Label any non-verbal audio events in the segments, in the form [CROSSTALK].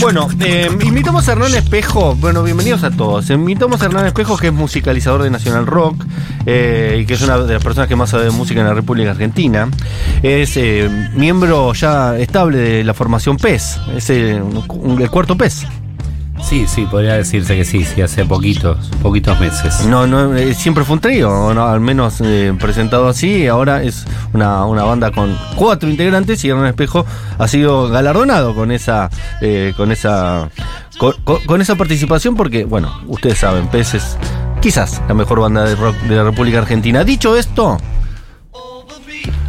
Bueno, eh, invitamos a Hernán Espejo. Bueno, bienvenidos a todos. Invitamos a Hernán Espejo, que es musicalizador de Nacional Rock eh, y que es una de las personas que más sabe de música en la República Argentina. Es eh, miembro ya estable de la formación PES, es un- el cuarto PES. Sí, sí, podría decirse que sí, sí, hace poquitos, poquitos meses. No, no, eh, siempre fue un trío, no, al menos eh, presentado así. Ahora es una, una banda con cuatro integrantes y Hernán Espejo ha sido galardonado con esa, eh, con esa, con, esa participación porque, bueno, ustedes saben, PES es quizás la mejor banda de rock de la República Argentina. Dicho esto.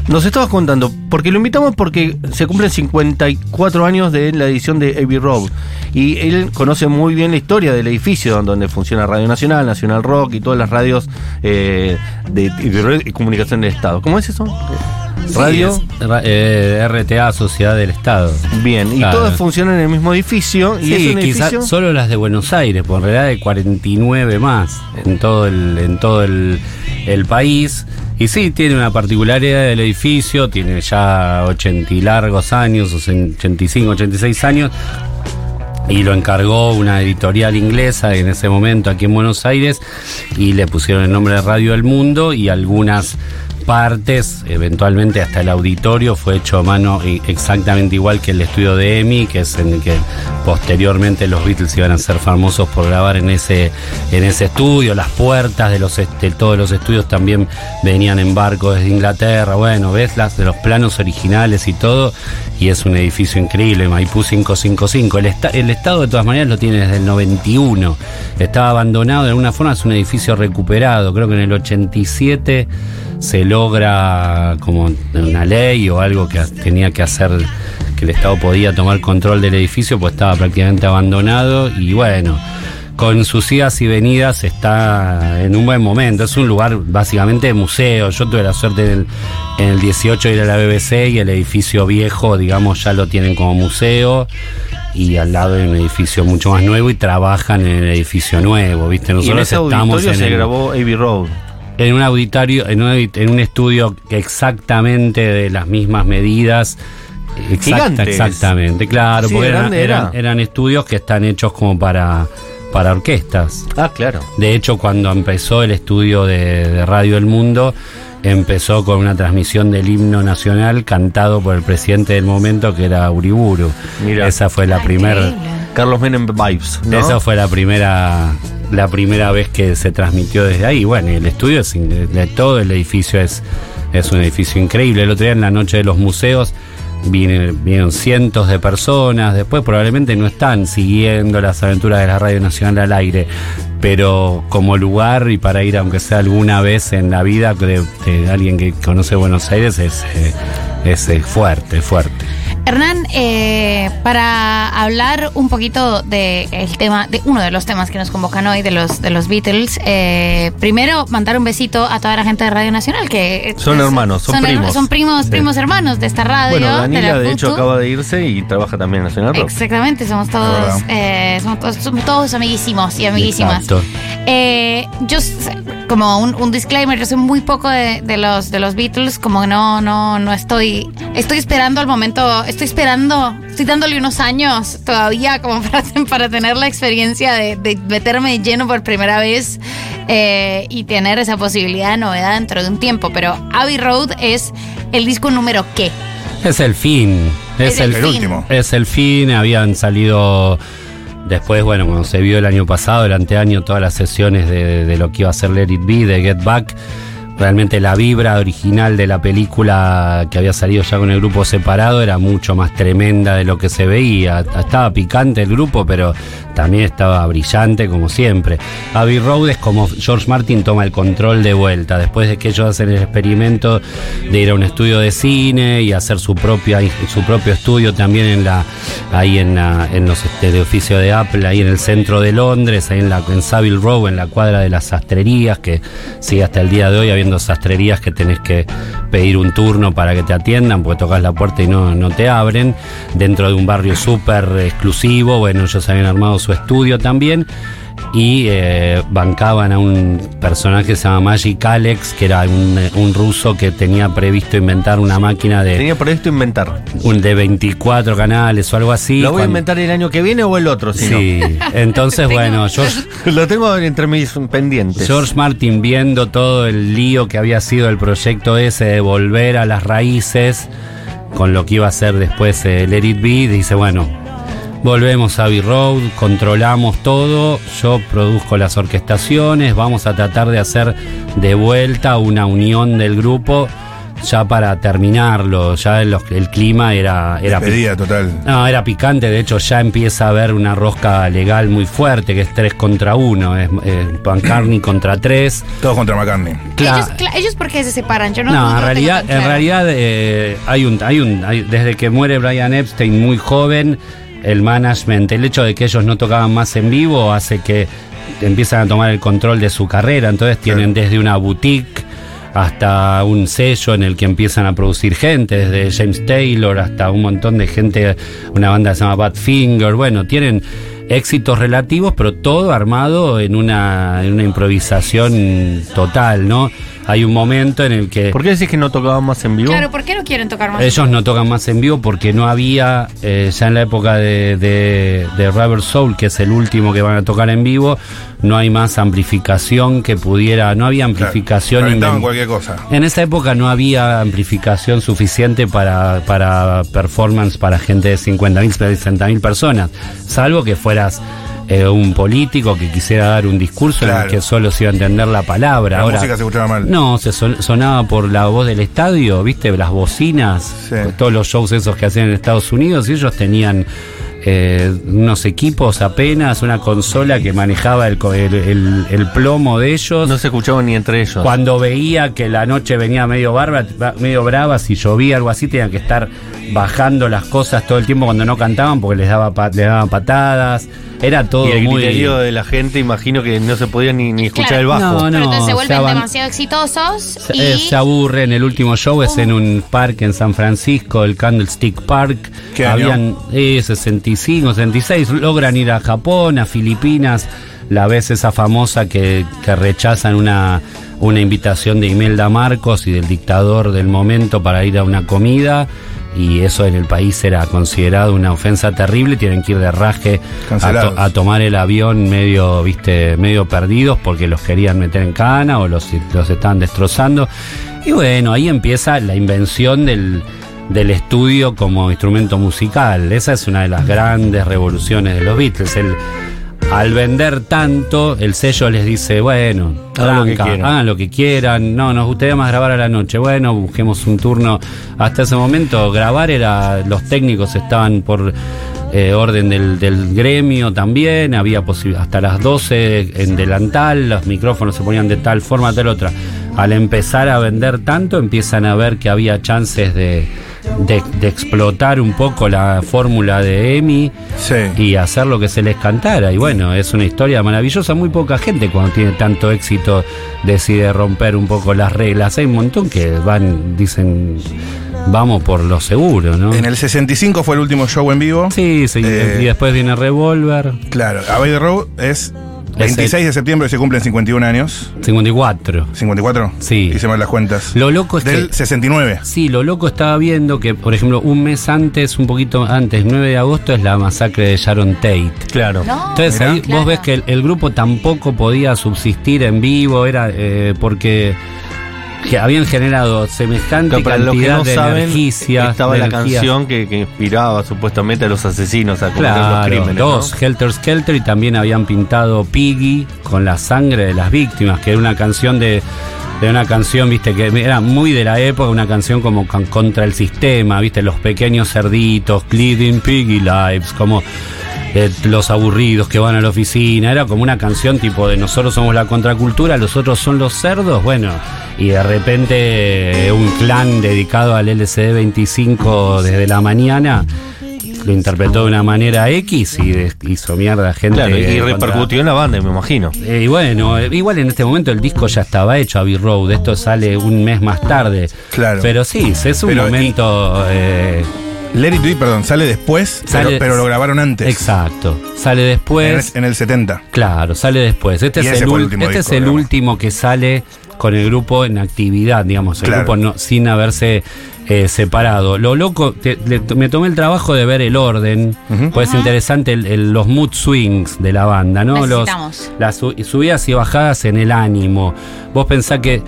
Nos estabas contando, porque lo invitamos porque se cumplen 54 años de la edición de Abbey Road. Y él conoce muy bien la historia del edificio donde funciona Radio Nacional, Nacional Rock y todas las radios eh, de, comunicación del Estado. ¿Cómo es eso? Radio. Sí, es ra- eh, RTA, Sociedad del Estado. Bien, y Claro. todas funcionan en el mismo edificio. Y Sí, quizás solo las de Buenos Aires, por en realidad hay 49 más en todo el, en todo el, el país. Y sí, tiene una particularidad del edificio, tiene ya 80 y largos años, o sea, 85, 86 años, y lo encargó una editorial inglesa en ese momento aquí en Buenos Aires, y le pusieron el nombre de Radio El Mundo y algunas partes, eventualmente hasta el auditorio, fue hecho a mano exactamente igual que el estudio de EMI, que es en el que posteriormente los Beatles iban a ser famosos por grabar en ese, en ese estudio. Las puertas de, los, de todos los estudios también venían en barco desde Inglaterra. Bueno, ves las de los planos originales y todo, y es un edificio increíble, Maipú 555. El, esta- el Estado de todas maneras lo tiene desde el 91. Estaba abandonado de alguna forma, es un edificio recuperado. Creo que en el 87 se logra como una ley o algo que tenía que hacer que el Estado podía tomar control del edificio, pues estaba prácticamente abandonado y bueno, con sus idas y venidas está en un buen momento. Es un lugar básicamente de museo. Yo tuve la suerte en el, en el 18 de ir a la BBC y el edificio viejo, digamos, ya lo tienen como museo. Y al lado hay un edificio mucho más nuevo y trabajan en el edificio nuevo, ¿viste? y en Nosotros ese estamos en se el- grabó Abbey Road. En un auditorio, en un, en un estudio exactamente de las mismas medidas. Exacta- Gigantes. exactamente, claro, Así porque era. eran, eran estudios que están hechos como para, para orquestas. Ah, claro. De hecho, cuando empezó el estudio de, de Radio El Mundo, empezó con una transmisión del himno nacional cantado por el presidente del momento, que era Uriburu. Mira. Esa fue la primera. Carlos Menem Vibes. ¿no? Esa fue la primera la primera vez que se transmitió desde ahí. Bueno, el estudio es de todo el edificio es, es un edificio increíble. El otro día en la noche de los museos vine- vinieron cientos de personas. Después probablemente no están siguiendo las aventuras de la Radio Nacional al aire. Pero como lugar y para ir, aunque sea alguna vez en la vida de, de alguien que conoce Buenos Aires, es, eh, es eh, fuerte, fuerte. Hernán, eh, para hablar un poquito de el tema, de uno de los temas que nos convocan hoy, de los de los Beatles, eh, primero mandar un besito a toda la gente de Radio Nacional que Son hermanos, son primos. son primos, primos hermanos de esta radio. Bueno, de Danila la de hecho Futu. acaba de irse y trabaja también en Nacional Rock. Exactamente, somos todos, eh, somos, todos- somos todos amiguísimos y amiguísimas. Exacto. Eh, yo, como un, un disclaimer, yo sé muy poco de, de los de los Beatles, como que no, no, no estoy, estoy esperando al momento, estoy esperando, estoy dándole unos años todavía como [LAUGHS] para, para tener la experiencia de, de meterme de lleno por primera vez eh, y tener esa posibilidad de novedad dentro de un tiempo. Pero Abbey Road es el disco número qué? Es el fin. Es, Es el, el El fin. último. Es el fin, habían salido después, bueno, cuando se vio el año pasado, el anteaño, todas las sesiones de, de lo que iba a ser Let It Be, de Get Back. Realmente la vibra original de la película que había salido ya con el grupo separado era mucho más tremenda de lo que se veía. Estaba picante el grupo, pero también estaba brillante como siempre. Abbey Road es como George Martin toma el control de vuelta, después de que ellos hacen el experimento de ir a un estudio de cine y hacer su propia su propio estudio también en ahí en los este, de oficio de Apple ahí en el centro de Londres ahí en la en Savile Row en la cuadra de las sastrerías que sigue hasta el día de hoy habiendo sastrerías que tenés que pedir un turno para que te atiendan porque tocas la puerta y no, no te abren. Dentro de un barrio súper exclusivo bueno ellos habían armado su estudio también y eh, bancaban a un personaje que se llama Magic Alex, que era un, un ruso que tenía previsto inventar una máquina de, Tenía previsto inventar. un de 24 canales o algo así. ¿Lo voy a inventar el año que viene o el otro? Si Sí, entonces [LAUGHS] bueno, George? [LAUGHS] Lo tengo entre mis pendientes. George Martin viendo todo el lío que había sido el proyecto ese de volver a las raíces con lo que iba a ser después el Let It Be, dice, bueno, volvemos a Abbey Road, controlamos todo, yo produzco las orquestaciones, vamos a tratar de hacer de vuelta una unión del grupo ya para terminarlo, ya el, el clima era... era Despedida total. no, era picante, de hecho ya empieza a haber una rosca legal muy fuerte, que es 3 contra 1, es eh, McCartney contra 3. Todos contra McCartney. Ellos, cla- ellos por qué se separan? Yo no, No, en realidad, en claro. realidad eh, hay un, hay un, hay- desde que muere Brian Epstein muy joven, el management, el hecho de que ellos no tocaban más en vivo hace que empiezan a tomar el control de su carrera. Entonces tienen desde una boutique hasta un sello en el que empiezan a producir gente, desde James Taylor hasta un montón de gente, una banda que se llama Badfinger, bueno, tienen éxitos relativos, pero todo armado en una, en una improvisación total, ¿no? Hay un momento en el que ¿Por qué decís que no tocaban más en vivo? Claro, ¿por qué no quieren tocar más? ellos no tocan más en vivo porque no había, eh, ya en la época de, de, de Rubber Soul, que es el último que van a tocar en vivo, no hay más amplificación que pudiera, no había amplificación. Reventaban inven- cualquier cosa. en esa época no había amplificación suficiente para, para performance para gente de 50.000, 60.000 personas, salvo que fueras eh, un político que quisiera dar un discurso en el que solo se iba a entender la palabra. La Ahora, música se escuchaba mal. no, se son- sonaba por la voz del estadio, ¿viste? Las bocinas, Sí. todos los shows esos que hacían en Estados Unidos, y ellos tenían eh, unos equipos apenas, una consola que manejaba el, co- el- el- el plomo de ellos. No se escuchaban ni entre ellos. Cuando veía que la noche venía medio barba, medio brava, si llovía algo así, tenían que estar bajando las cosas todo el tiempo cuando no cantaban porque les daba les daban patadas. Era todo y el muy criterio de la gente, imagino que no se podía ni, ni escuchar Claro. el bajo. No, Pero entonces se se vuelven demasiado exitosos Se, y eh, se aburren. El último show es en un parque en San Francisco, el Candlestick Park. ¿Qué año? Habían eh, 65, 66. Logran ir a Japón, a Filipinas. La vez esa famosa que, que rechazan una, una invitación de Imelda Marcos y del dictador del momento para ir a una comida. Y eso en el país era considerado una ofensa terrible. Tienen que ir de raje a, to- a tomar el avión medio, viste, medio perdidos porque los querían meter en cana o los, los estaban destrozando. Y bueno, ahí empieza la invención del, del estudio como instrumento musical. Esa es una de las grandes revoluciones de los Beatles. El, al vender tanto, el sello les dice, bueno, Hagan lo que quieran. hagan lo que quieran, no, nos gustaría más grabar a la noche, bueno, busquemos un turno. Hasta ese momento grabar era, los técnicos estaban por eh, orden del, del gremio también, había hasta las 12 en delantal, los micrófonos se ponían de tal forma, tal otra. Al empezar a vender tanto, empiezan a ver que había chances de, de- de explotar un poco la fórmula de EMI Sí. y hacer lo que se les cantara. Y bueno, es una historia maravillosa. Muy poca gente cuando tiene tanto éxito decide romper un poco las reglas. Hay un montón que van, dicen, vamos por lo seguro, ¿no? En el 65 fue el último show en vivo. Sí, sí, Eh, y después viene Revolver, Claro, Abbey Road es 26 de septiembre se cumplen 51 años. 54. 54. Sí. Hice mal las cuentas. Lo loco es Del que... 69. Sí, lo loco estaba viendo que, por ejemplo, un mes antes, un poquito antes, 9 de agosto, es la masacre de Sharon Tate. Claro. No, Entonces Mirá. ahí claro. vos ves que el, el grupo tampoco podía subsistir en vivo, era eh, porque que habían generado semejante para los que cantidad no de saben, energía. estaba de la canción que, que inspiraba supuestamente a los asesinos a cometer los crímenes. ¿no? dos, Helter Skelter y también habían pintado Piggy con la sangre de las víctimas, que era una canción de, de una canción, viste, que era muy de la época, una canción como con- contra el sistema, viste, los pequeños cerditos, Leading Piggy Lives, como eh, los aburridos que van a la oficina, era como una canción tipo de nosotros somos la contracultura, los otros son los cerdos, bueno, y de repente eh, un clan dedicado al LCD 25 desde la mañana lo interpretó de una manera X y de- hizo mierda a gente. Claro, y contra- repercutió en la banda, me imagino. Eh, y bueno, igual en este momento el disco ya estaba hecho, Abbey Road. Esto sale un mes más tarde. Claro. Pero sí, es un Pero, momento. eh, Let It Be, perdón, sale después, pero- Sale- pero, lo grabaron antes. Exacto. Sale En el, después. en el 70. Claro, sale después. Este Y es el, último este disco, es el digamos. último que sale con el grupo en actividad, digamos, el Claro. grupo no- sin haberse eh, separado. Lo loco, te- le- me tomé el trabajo de ver el orden, Ujú. pues es interesante el- el- los mood swings de la banda, ¿no? Los, las su- subidas y bajadas en el ánimo. Vos pensás que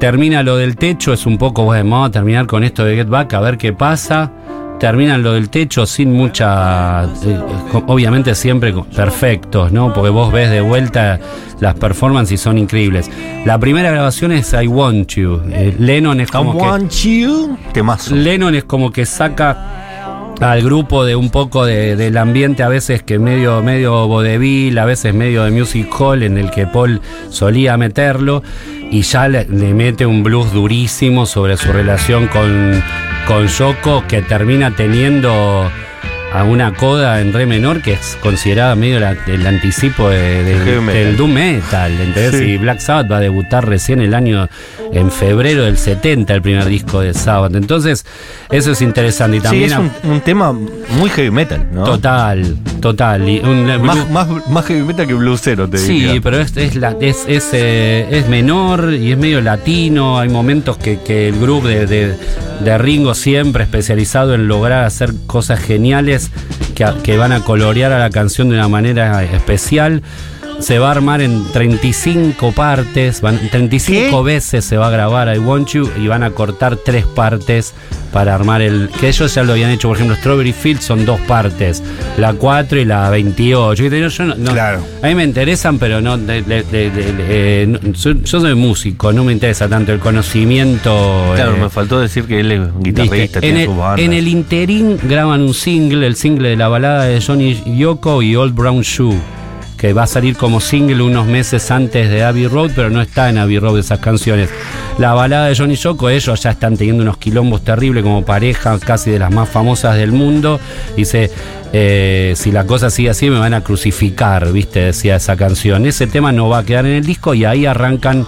termina lo del techo, es un poco, bueno, vamos a terminar con esto de Get Back, a ver qué pasa. Terminan lo del techo sin mucha. eh, obviamente siempre perfectos, ¿no? Porque vos ves de vuelta las performances y son increíbles. La primera grabación es I Want You. Eh, Lennon es I como que. want you. Temazo. Lennon es como que saca al grupo de un poco de- del ambiente a veces que medio medio vodevil, a veces medio de music hall en el que Paul solía meterlo y ya le, le mete un blues durísimo sobre su relación con, con Yoko que termina teniendo a una coda en re menor que es considerada medio la- el anticipo de- de- Heavy metal. del doom metal, ¿entendés? Sí. Y Black Sabbath va a debutar recién el año en febrero del 70 el primer disco de Sabbath. Entonces, eso es interesante y Sí, también es un, un tema muy heavy metal, ¿no? total, total y un Más, más, más heavy metal que bluesero, te Sí, diría. pero es, es, la- es, es, eh, es menor y es medio latino. Hay momentos que, que el grupo de- de Ringo siempre especializado en lograr hacer cosas geniales que, van a colorear a la canción de una manera especial. Se va a armar en 35 partes, van, 35 veces se va a grabar I Want You y van a cortar tres partes para armar el... Que ellos ya lo habían hecho, por ejemplo, Strawberry Fields son dos partes, la 4 y la 28. Y yo, yo no- no- Claro. a mí me interesan, pero no. de- de- de- de- de- eh, no- yo soy músico, no me interesa tanto el conocimiento. Claro, eh, me faltó decir que él es un guitarrista, ¿viste? tiene en, su el, banda. en el interín graban un single, el single de la balada de Johnny Yoko y Old Brown Shoe, va a salir como single unos meses antes de Abbey Road, pero no está en Abbey Road esas canciones. La balada de Johnny Yoko, ellos ya están teniendo unos quilombos terribles como pareja, casi de las más famosas del mundo. Dice, eh, si la cosa sigue así me van a crucificar, viste, decía esa canción. Ese tema no va a quedar en el disco y ahí arrancan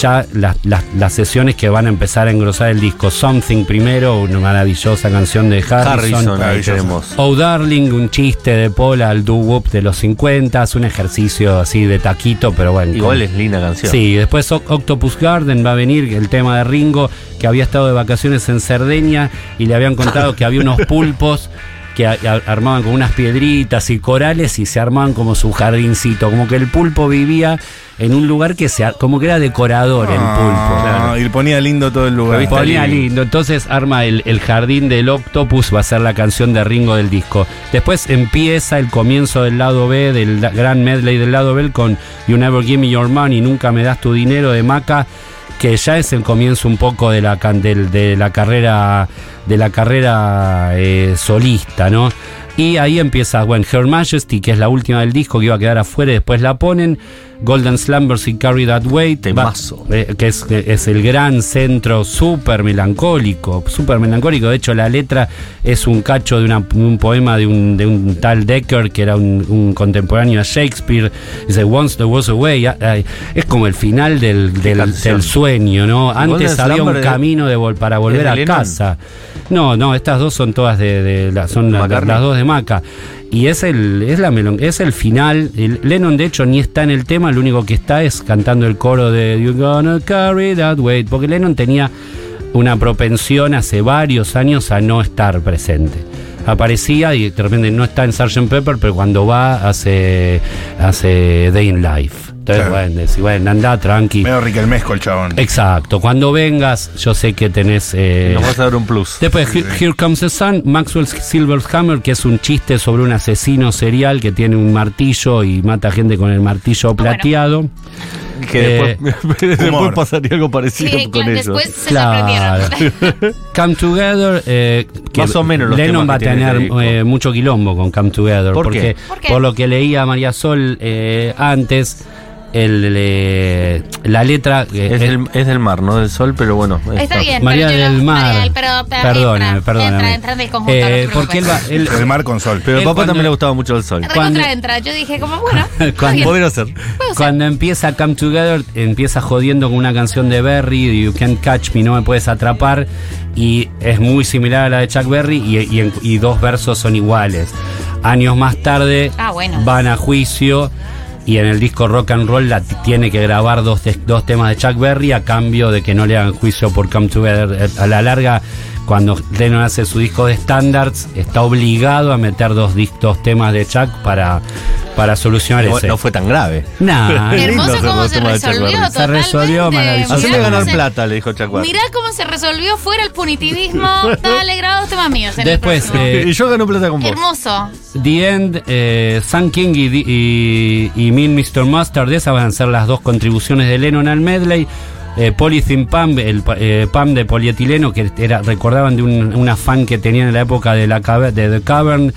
ya las, las- las sesiones que van a empezar a engrosar el disco. Something primero, una maravillosa canción de Harrison. Harrison, ahí maravilloso. tenemos. Oh Darling, un chiste de Paul al doo-wop de los 50, es un ejercicio así de taquito, pero bueno. Igual con- es linda canción. Sí, después Oc- Octopus Garden va a venir, el tema de Ringo, que había estado de vacaciones en Cerdeña y le habían contado que había unos pulpos que a- a- armaban con unas piedritas y corales y se armaban como su jardincito, como que el pulpo vivía en un lugar que se, como que era decorador el pulpo. Ah, Y ponía lindo todo el lugar. ¿Viste? Ponía lindo. Entonces arma el, el jardín del octopus, va a ser la canción de Ringo del disco. Después empieza el comienzo del lado B, del gran medley del lado B con You Never Give Me Your Money, Nunca Me Das Tu Dinero de Maca, que ya es el comienzo un poco de la, del- de la carrera, de la carrera eh, solista, ¿no? Y ahí empieza, bueno, Her Majesty, que es la última del disco, que iba a quedar afuera, y después la ponen. Golden Slumbers y Carry That Weight. Temazo. Va- eh, que es, que es el gran centro súper melancólico, súper melancólico. De hecho, la letra es un cacho de una- un poema de un, de un tal Decker, que era un, un contemporáneo a Shakespeare. Dice, Once there was a way. Ah, Es como el final del, del- sueño, ¿no? Antes había un Slumber camino de para volver a Lennon. casa. No, no, estas dos son todas de, de la- son la- las dos de Maca. Y es el, es la es el final. El- Lennon, de hecho, ni está en el tema, lo único que está es cantando el coro de You're gonna carry that weight. Porque Lennon tenía una propensión hace varios años a no estar presente. Aparecía y de repente no está en Sgt. Pepper, pero cuando va hace, hace Day in Life. Entonces, Claro. bueno, decís, bueno, anda tranqui. Medio riquelmesco el chabón. Exacto, cuando vengas, yo sé que tenés. eh, Nos vas a dar un plus. Después, Here, Here Comes the Sun, Maxwell Silverhammer, que es un chiste sobre un asesino serial que tiene un martillo y mata gente con el martillo bueno. plateado. Que Eh, después, [LAUGHS] después humor. pasaría algo parecido Sí, con claro, eso. después se Claro. sorprendieron. Come Together, eh, que Más o menos los Lennon temas va a tener eh, mucho quilombo con Come Together. ¿Por porque, qué? ¿Por qué? por lo que leía María Sol eh, antes, el, eh, la letra. eh, Es, el- del, es del mar, no del sol, pero bueno. Está bien. María pero del Mar. Perdóname, perdóname. Entra, entra en el conjunto. Eh, no te porque él va. preocupes. él- El mar con sol. Pero a papá cuando- también le gustaba mucho el sol. Cuando- entra. Yo dije, como bueno. [LAUGHS] Cuando- bien. Ser. Cuando empieza Come Together, empieza jodiendo con una canción de Berry, You Can't Catch Me, No Me Puedes Atrapar, y es muy similar a la de Chuck Berry, y, y dos versos son iguales. Años más tarde Ah, bueno. van a juicio, y en el disco Rock and Roll la tiene que grabar dos, dos temas de Chuck Berry a cambio de que no le hagan juicio por Come Together. A la larga, cuando Lennon hace su disco de standards, está obligado a meter dos, dos temas de Chuck para, para solucionar No, ese. no fue tan grave. Nah. [LAUGHS] Hermoso cómo se temas de Chuck resolvió. Se resolvió maravilloso. Mirá ganar se- plata, le dijo Chuck. Mirá cómo se resolvió fuera el punitivismo. [LAUGHS] Está alegrado los temas míos. en Después, eh, Y yo gano plata con vos. Hermoso. The End, eh, Sun King y, y, y Mean Mr. Mustard, esas van a ser las dos contribuciones de Lennon al medley. Eh, Polythene Pam, el eh, Pam de polietileno, que era, recordaban de un, una fan que tenían en la época de, la de The Cavern,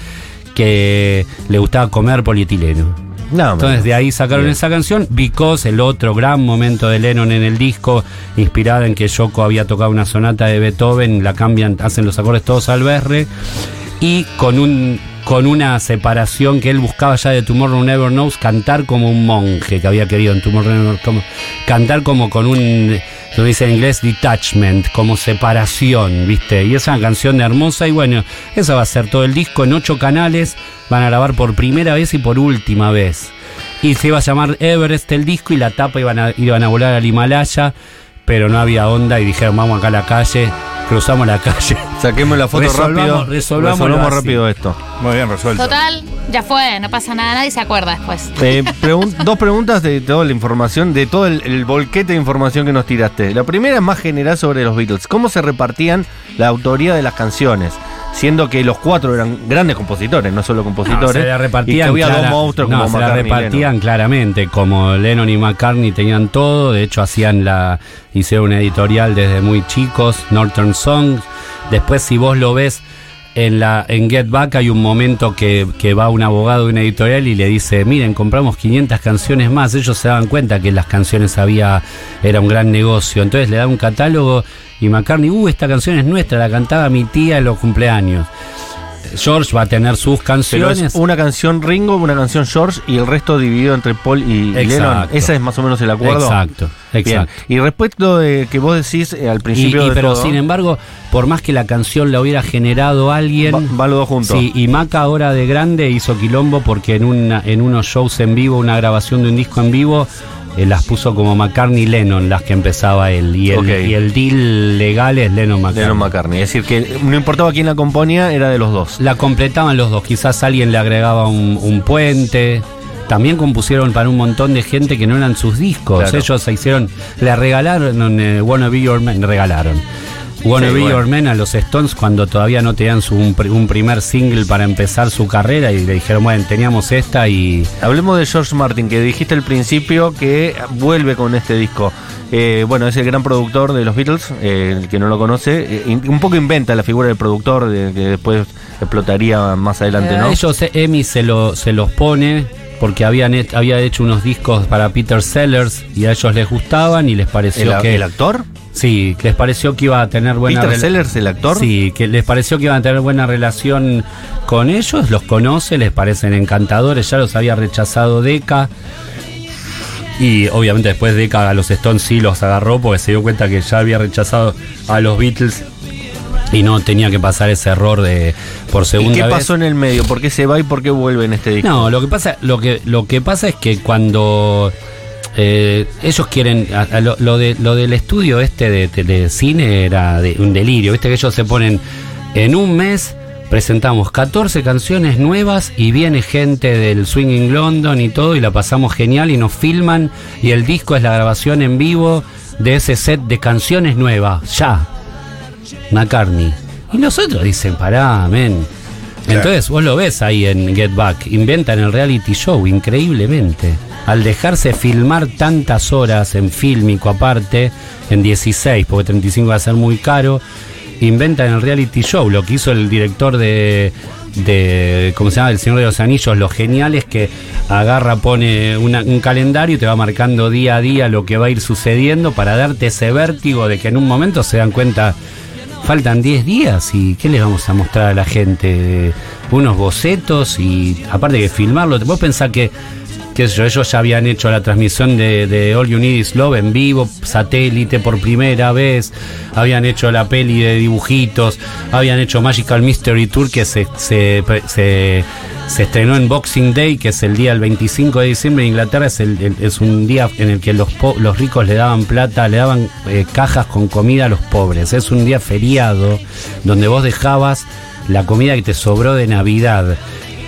que le gustaba comer polietileno. No, Entonces de ahí sacaron esa canción. Because, el otro gran momento de Lennon en el disco, inspirada en que Yoko había tocado una sonata de Beethoven, la cambian, hacen los acordes todos al berre. Y con un con una separación que él buscaba ya de Tomorrow Never Knows, cantar como un monje que había querido en Tomorrow Never Knows, cantar como con un, lo dice en inglés, detachment, como separación, ¿viste? Y es una canción hermosa y bueno, esa va a ser todo el disco en ocho canales, van a grabar por primera vez y por última vez. Y se iba a llamar Everest el disco y la tapa iban a, iban a volar al Himalaya, pero no había onda y dijeron vamos acá a la calle, cruzamos la calle. Saquemos la foto Resolvamos- rápido. resolvámoslo así. rápido esto. Muy bien resuelto. Total, ya fue. No pasa nada. Nadie se acuerda después. Eh, pregun- dos preguntas de toda la información, de todo el, el volquete de información que nos tiraste. La primera es más general sobre los Beatles. ¿Cómo se repartían la autoría de las canciones? Siendo que los cuatro eran grandes compositores, no solo compositores. se la y repartían, había clara- dos monstruos no, como se la McCartney repartían claramente, como Lennon y McCartney tenían todo, de hecho hacían la, hicieron una editorial desde muy chicos, Northern Songs. Después si vos lo ves en la en Get Back hay un momento que, que va un abogado de una editorial y le dice, miren, compramos 500 canciones más. Ellos se daban cuenta que las canciones había, era un gran negocio. Entonces le da un catálogo y McCartney, uh, esta canción es nuestra, la cantaba mi tía en los cumpleaños. George va a tener sus Pero canciones. es una canción Ringo, una canción George y el resto dividido entre Paul y Exacto. Lennon. Ese es más o menos el acuerdo. Exacto, Bien. exacto. Y respecto de que vos decís eh, al principio y- de pero todo, sin embargo, por más que la canción la hubiera generado alguien. va- van los dos juntos. Sí, y Maca ahora de grande hizo quilombo porque en, una, en unos shows en vivo, una grabación de un disco en vivo, eh, las puso como McCartney y Lennon, las que empezaba él. Y el, y el deal legal es Lennon McCartney. Lennon McCartney. Es decir, que no importaba quién la componía, era de los dos. La completaban los dos, quizás alguien le agregaba un, un puente. También compusieron para un montón de gente que no eran sus discos. Claro. Ellos se hicieron, le regalaron eh, Wanna Be Your Man, regalaron. Wanna Sí, Be bueno. Your Man a los Stones cuando todavía no tenían su, un, pri- un primer single para empezar su carrera y le dijeron, bueno, teníamos esta y Hablemos de George Martin, que dijiste al principio que vuelve con este disco. Eh, bueno, es el gran productor de los Beatles, eh, el que no lo conoce. eh, un poco inventa la figura del productor, de- que después explotaría más adelante, ¿no? ellos, Emi se, lo, se los pone porque habían había hecho unos discos para Peter Sellers y a ellos les gustaban y les pareció ¿El, que... el actor? Sí, que les pareció que iba a tener buena ¿Peter Sellers, el actor? Sí, que les pareció que iban a tener buena relación con ellos, los conoce, les parecen encantadores, ya los había rechazado Deca. Y obviamente después Deca a los Stones sí los agarró porque se dio cuenta que ya había rechazado a los Beatles y no tenía que pasar ese error de por ¿Y segunda qué vez. pasó en el medio? ¿Por qué se va y por qué vuelve en este disco? No, lo que pasa, lo que, lo que pasa es que cuando eh, ellos quieren a- a lo, lo de, lo del estudio este de telecine era de un delirio, viste que ellos se ponen en un mes presentamos 14 canciones nuevas y viene gente del Swinging London y todo y la pasamos genial y nos filman y el disco es la grabación en vivo de ese set de canciones nuevas, ya. McCartney. Y nosotros dicen, pará, men. Entonces vos lo ves ahí en Get Back, inventan el reality show increíblemente. Al dejarse filmar tantas horas en fílmico aparte, en 16, porque 35 va a ser muy caro, inventan el reality show. Lo que hizo el director de, ¿cómo se llama? El Señor de los Anillos. Lo genial es que agarra, pone un calendario y te va marcando día a día lo que va a ir sucediendo para darte ese vértigo de que en un momento se dan cuenta. Faltan 10 días y ¿qué les vamos a mostrar a la gente? Unos bocetos y aparte que filmarlo. Vos pensás que, qué ellos ya habían hecho la transmisión de, All You Need Is Love en vivo, satélite por primera vez, habían hecho la peli de dibujitos, habían hecho Magical Mystery Tour que se, se, se, estrenó en Boxing Day, que es el día del 25 de diciembre en Inglaterra, es, el- es un día en el que los, los ricos le daban plata, le daban eh, cajas con comida a los pobres. Es un día feriado donde vos dejabas la comida que te sobró de Navidad.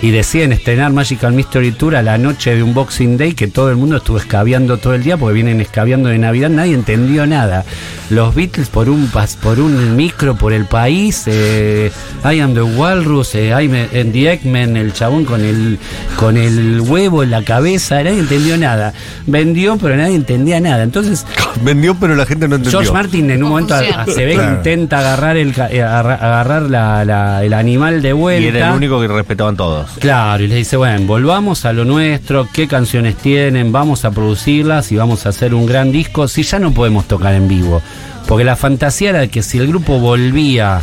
Y deciden estrenar Magical Mystery Tour a la noche de un Boxing Day que todo el mundo estuvo escabeando todo el día porque vienen escabeando de Navidad, nadie entendió nada. Los Beatles por un pas- por un micro por el país, eh, I am the Walrus, eh, I'm en the Eggman, el chabón con el con el huevo en la cabeza, nadie entendió nada. Vendió pero nadie entendía nada. Entonces [LAUGHS] Vendió, pero la gente no entendió. George Martin en un momento a- se ve Claro. que intenta agarrar el ca- eh, agarra- agarrar la- la- el animal de vuelta. y era el único que respetaban todos. Claro, y les dice, bueno, volvamos a lo nuestro, qué canciones tienen, vamos a producirlas y vamos a hacer un gran disco, si ya no podemos tocar en vivo. Porque la fantasía era que si el grupo volvía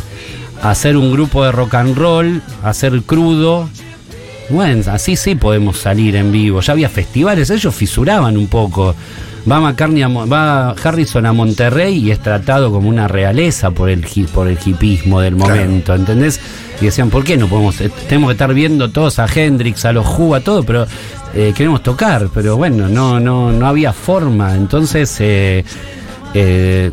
a hacer un grupo de rock and roll, a hacer crudo, bueno, así sí podemos salir en vivo. Ya había festivales, ellos fisuraban un poco. Va McCartney a va Harrison a Monterrey y es tratado como una realeza por el por el hipismo del Claro. momento, ¿entendés? Y decían, ¿por qué no podemos? eh, Tenemos que estar viendo todos a Hendrix, a los Who, a todo, pero eh, queremos tocar, pero bueno, no, no, no había forma. Entonces eh, eh,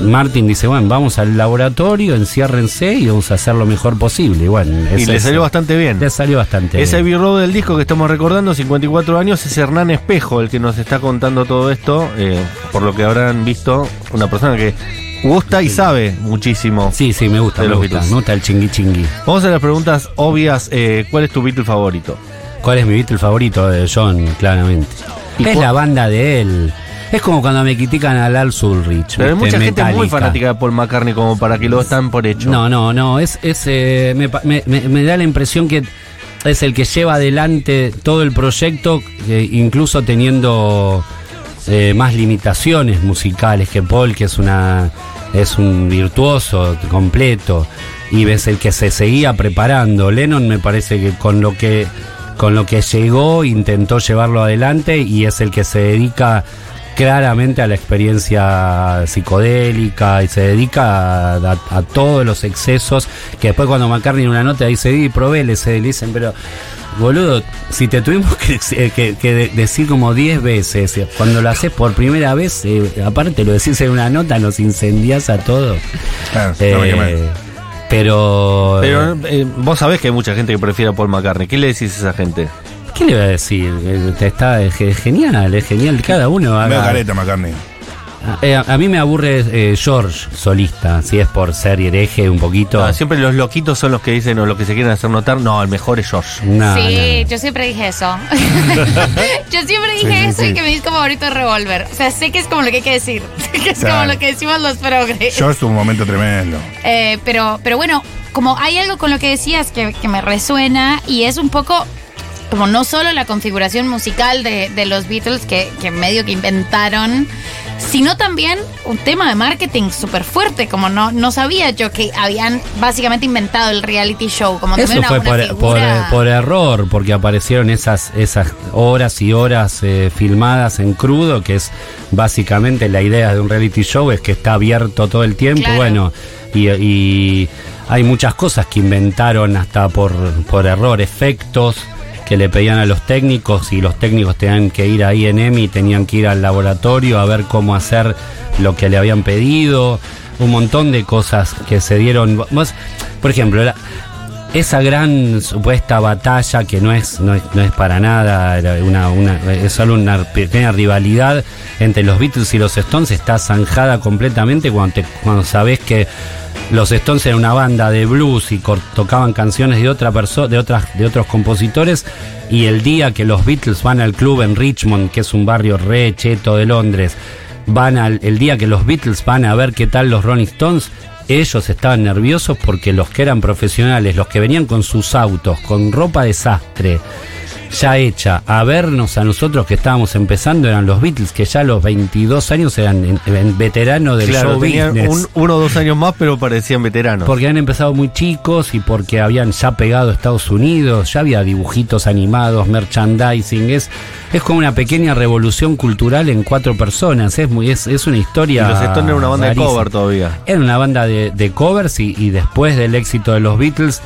Martin dice, bueno, vamos al laboratorio, enciérrense y vamos a hacer lo mejor posible. Y bueno, Y le salió bastante bien. Le salió bastante Ese bien. B-roll del disco que estamos recordando, 54 años, es Hernán Espejo el que nos está contando todo esto, eh, por lo que habrán visto, una persona que gusta y sabe muchísimo. Sí, sí, me gusta, de me los gusta, me gusta el chingui chingui. Vamos a las preguntas obvias. eh, ¿Cuál es tu Beatle favorito? ¿Cuál es mi Beatle favorito de John? Claramente. ¿Y Es la banda de él. Es como cuando me critican a Lars Ulrich. Pero hay mucha gente muy Metallica. fanática de Paul McCartney como para que lo están por hecho. No, no, no. Es, es, eh, me, me- da la impresión que es el que lleva adelante todo el proyecto, eh, incluso teniendo eh, más limitaciones musicales que Paul, que es una es un virtuoso completo y es el que se seguía preparando. Lennon me parece que con lo que con lo que llegó intentó llevarlo adelante y es el que se dedica claramente a la experiencia psicodélica y se dedica a, a- a todos los excesos que después cuando McCartney en una nota dice y probé el LSD", le dicen pero boludo si te tuvimos que, que- que de- decir como 10 veces eh, cuando lo haces por primera vez eh, aparte lo decís en una nota nos incendias a todos Claro. Eh, pero Pero eh, vos sabés que hay mucha gente que prefiere a Paul McCartney. ¿Qué le decís a esa gente? ¿Qué le voy a decir? Está es ge- genial, es genial. Cada uno Medio haga. careta, McCartney. Eh, a, a mí me aburre eh, George solista, si es por ser hereje un poquito. Ah, siempre los loquitos son los que dicen o los que se quieren hacer notar. No, el mejor es George. No, sí, no. yo siempre dije eso. [LAUGHS] yo siempre dije Sí, eso sí. y que mi disco favorito es Revolver. O sea, sé que es como lo que hay que decir. [LAUGHS] que es Claro. como lo que decimos los progres. George tuvo un momento tremendo. Eh, pero, pero bueno, como hay algo con lo que decías que, que me resuena y es un poco como no solo la configuración musical de, de los Beatles que, que medio que inventaron, sino también un tema de marketing súper fuerte, como no, no sabía yo que habían básicamente inventado el reality show, como Eso también fue una, por, una por- figura- por error, porque aparecieron esas, esas horas y horas eh, filmadas en crudo, que es básicamente la idea de un reality show, es que está abierto todo el tiempo. Claro. Bueno, y, y hay muchas cosas que inventaron hasta por, por error, efectos que le pedían a los técnicos y los técnicos tenían que ir ahí en EMI, tenían que ir al laboratorio a ver cómo hacer lo que le habían pedido, un montón de cosas que se dieron. Por ejemplo, esa gran supuesta batalla que no es no es, no es para nada una, una es solo una pequeña rivalidad entre los Beatles y los Stones está zanjada completamente cuando te, cuando sabes que los Stones eran una banda de blues y tocaban canciones de otra perso- de otras de otros compositores y el día que los Beatles van al club en Richmond que es un barrio re cheto de Londres van al el día que los Beatles van a ver qué tal los Rolling Stones ellos estaban nerviosos porque los que eran profesionales, los que venían con sus autos, con ropa desastre, ya hecha a vernos a nosotros que estábamos empezando eran los Beatles, que ya a los 22 años eran veteranos del Claro, show tenían business. un- uno o dos años más, pero parecían veteranos. Porque han empezado muy chicos y porque habían ya pegado a Estados Unidos, ya había dibujitos animados, merchandising, es, es como una pequeña revolución cultural en cuatro personas, es muy, es, es una y historia. los Stones eran una banda de cover todavía. Era una banda de, de covers y, y después del éxito de los Beatles